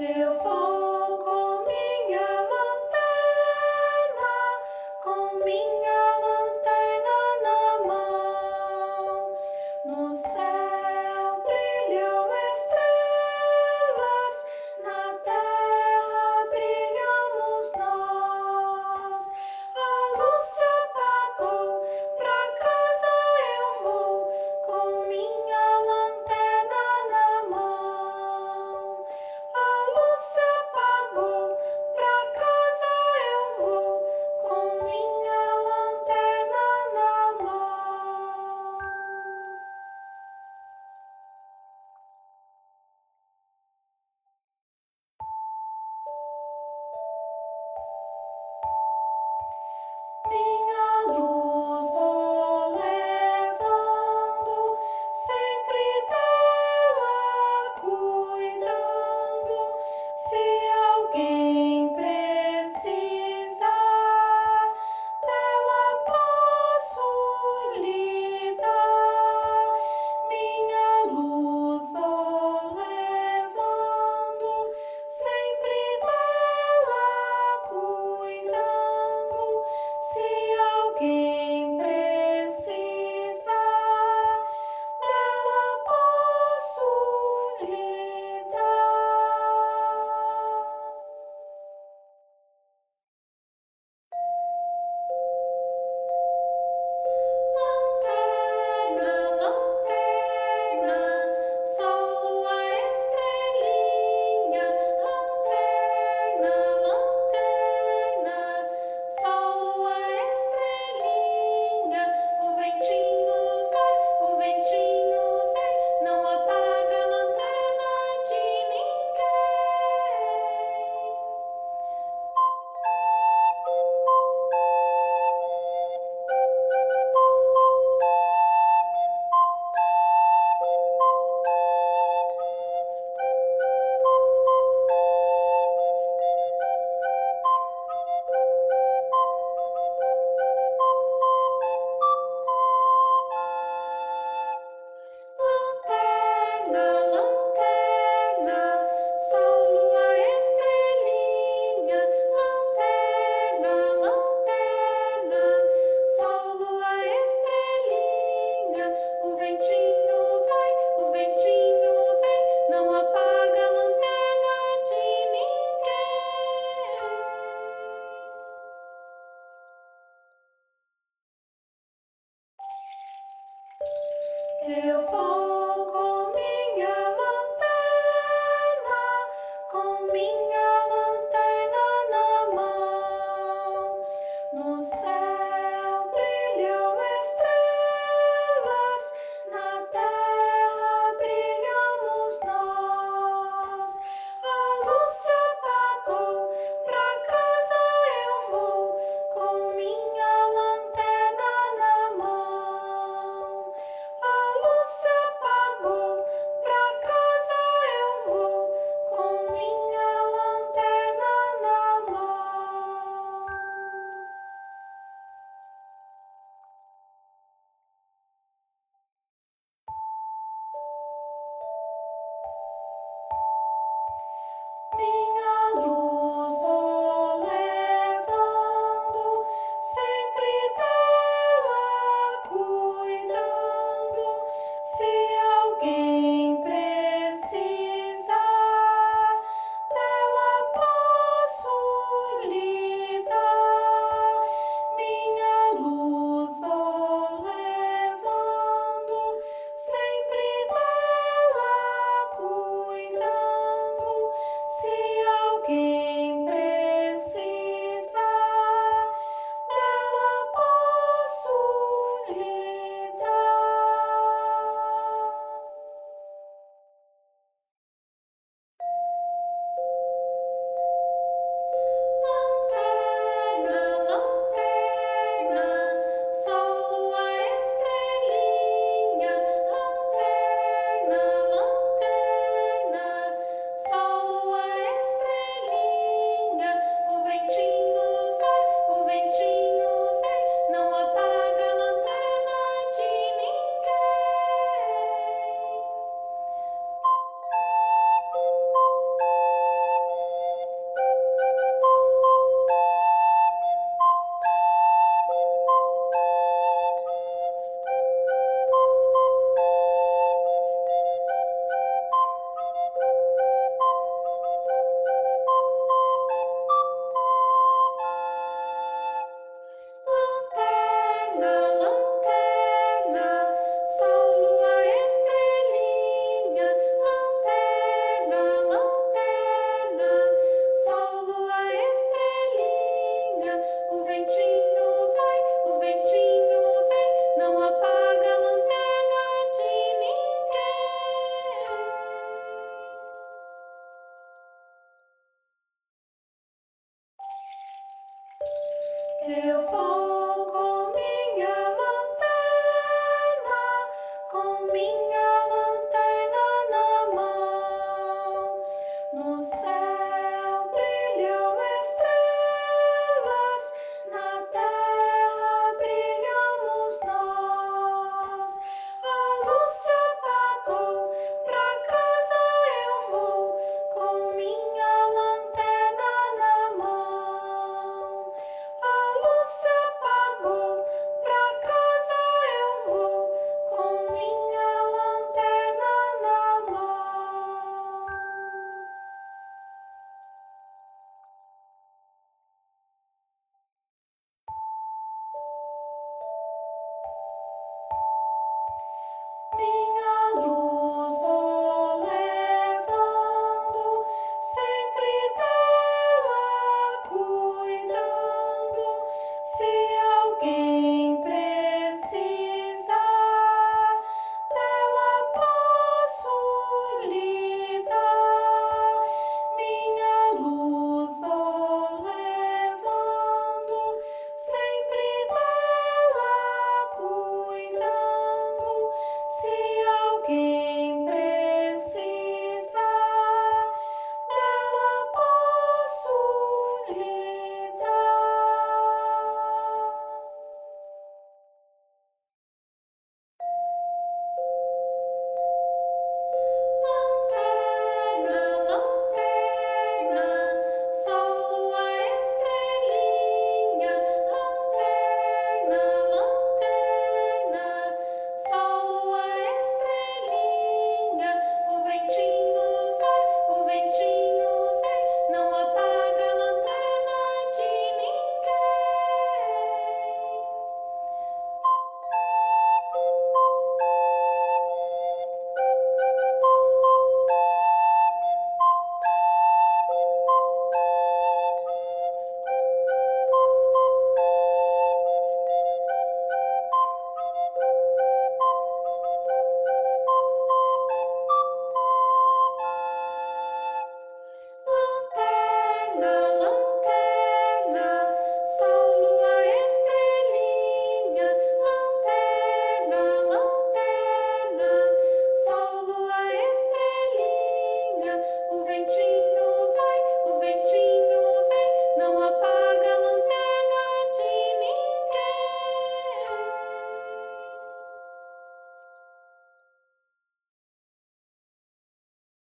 Eu vou Eu vou com minha lanterna, com minha lanterna na mão, no céu.